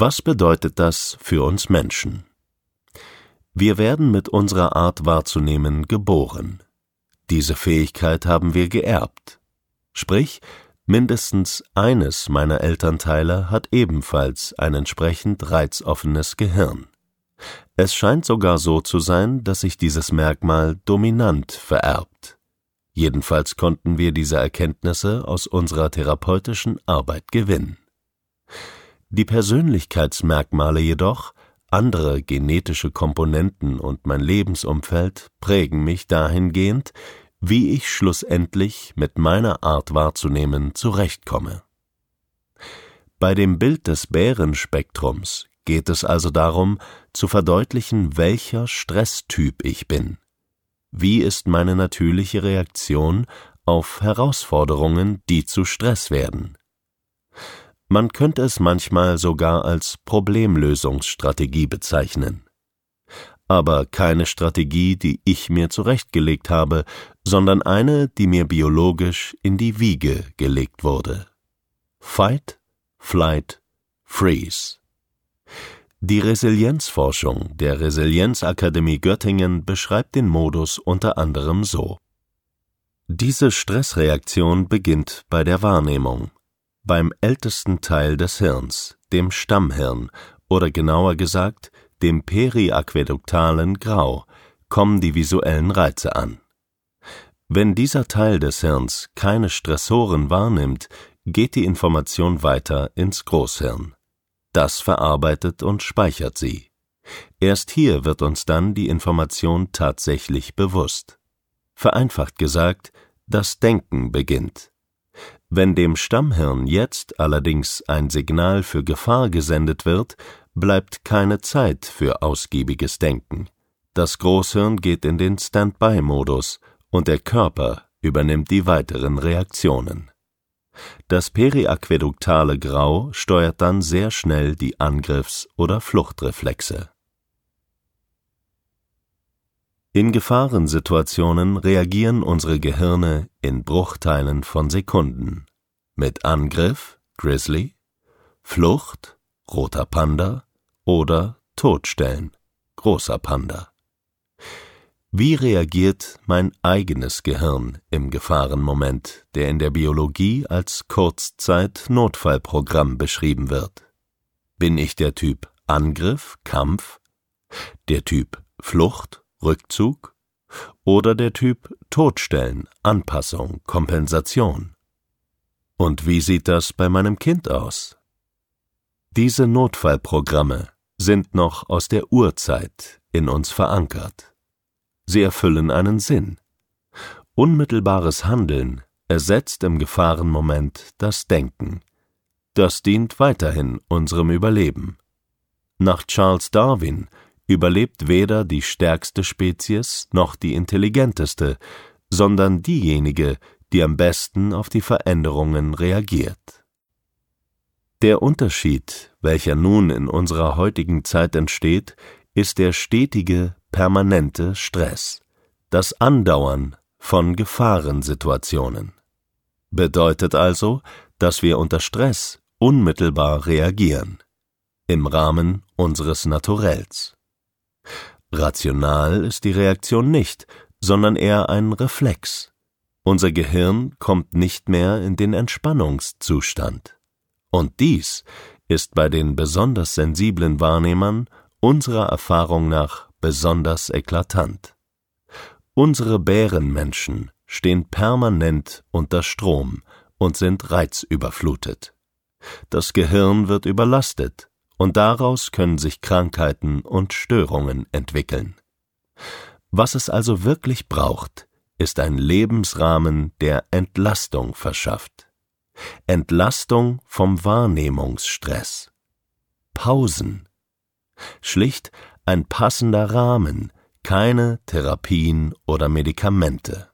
Was bedeutet das für uns Menschen? Wir werden mit unserer Art wahrzunehmen geboren. Diese Fähigkeit haben wir geerbt. Sprich, mindestens eines meiner Elternteile hat ebenfalls ein entsprechend reizoffenes Gehirn. Es scheint sogar so zu sein, dass sich dieses Merkmal dominant vererbt. Jedenfalls konnten wir diese Erkenntnisse aus unserer therapeutischen Arbeit gewinnen. Die Persönlichkeitsmerkmale jedoch, andere genetische Komponenten und mein Lebensumfeld prägen mich dahingehend, wie ich schlussendlich mit meiner Art wahrzunehmen zurechtkomme. Bei dem Bild des Bärenspektrums geht es also darum, zu verdeutlichen, welcher Stresstyp ich bin. Wie ist meine natürliche Reaktion auf Herausforderungen, die zu Stress werden? Man könnte es manchmal sogar als Problemlösungsstrategie bezeichnen. Aber keine Strategie, die ich mir zurechtgelegt habe, sondern eine, die mir biologisch in die Wiege gelegt wurde. Fight, Flight, Freeze. Die Resilienzforschung der Resilienzakademie Göttingen beschreibt den Modus unter anderem so. Diese Stressreaktion beginnt bei der Wahrnehmung beim ältesten Teil des Hirns, dem Stammhirn oder genauer gesagt dem periaquäduktalen Grau, kommen die visuellen Reize an. Wenn dieser Teil des Hirns keine Stressoren wahrnimmt, geht die Information weiter ins Großhirn. Das verarbeitet und speichert sie. Erst hier wird uns dann die Information tatsächlich bewusst. Vereinfacht gesagt, das Denken beginnt. Wenn dem Stammhirn jetzt allerdings ein Signal für Gefahr gesendet wird, bleibt keine Zeit für ausgiebiges Denken. Das Großhirn geht in den Standby-Modus und der Körper übernimmt die weiteren Reaktionen. Das periaquäduktale Grau steuert dann sehr schnell die Angriffs- oder Fluchtreflexe. In Gefahrensituationen reagieren unsere Gehirne in Bruchteilen von Sekunden. Mit Angriff Grizzly, Flucht Roter Panda oder Todstellen Großer Panda. Wie reagiert mein eigenes Gehirn im Gefahrenmoment, der in der Biologie als Kurzzeit-Notfallprogramm beschrieben wird? Bin ich der Typ Angriff, Kampf, der Typ Flucht Rückzug oder der Typ Todstellen, Anpassung, Kompensation. Und wie sieht das bei meinem Kind aus? Diese Notfallprogramme sind noch aus der Urzeit in uns verankert. Sie erfüllen einen Sinn. Unmittelbares Handeln ersetzt im Gefahrenmoment das Denken. Das dient weiterhin unserem Überleben. Nach Charles Darwin überlebt weder die stärkste Spezies noch die intelligenteste, sondern diejenige, die am besten auf die Veränderungen reagiert. Der Unterschied, welcher nun in unserer heutigen Zeit entsteht, ist der stetige, permanente Stress, das Andauern von Gefahrensituationen. Bedeutet also, dass wir unter Stress unmittelbar reagieren, im Rahmen unseres Naturells. Rational ist die Reaktion nicht, sondern eher ein Reflex. Unser Gehirn kommt nicht mehr in den Entspannungszustand. Und dies ist bei den besonders sensiblen Wahrnehmern unserer Erfahrung nach besonders eklatant. Unsere Bärenmenschen stehen permanent unter Strom und sind reizüberflutet. Das Gehirn wird überlastet, und daraus können sich Krankheiten und Störungen entwickeln. Was es also wirklich braucht, ist ein Lebensrahmen, der Entlastung verschafft. Entlastung vom Wahrnehmungsstress. Pausen. Schlicht ein passender Rahmen, keine Therapien oder Medikamente.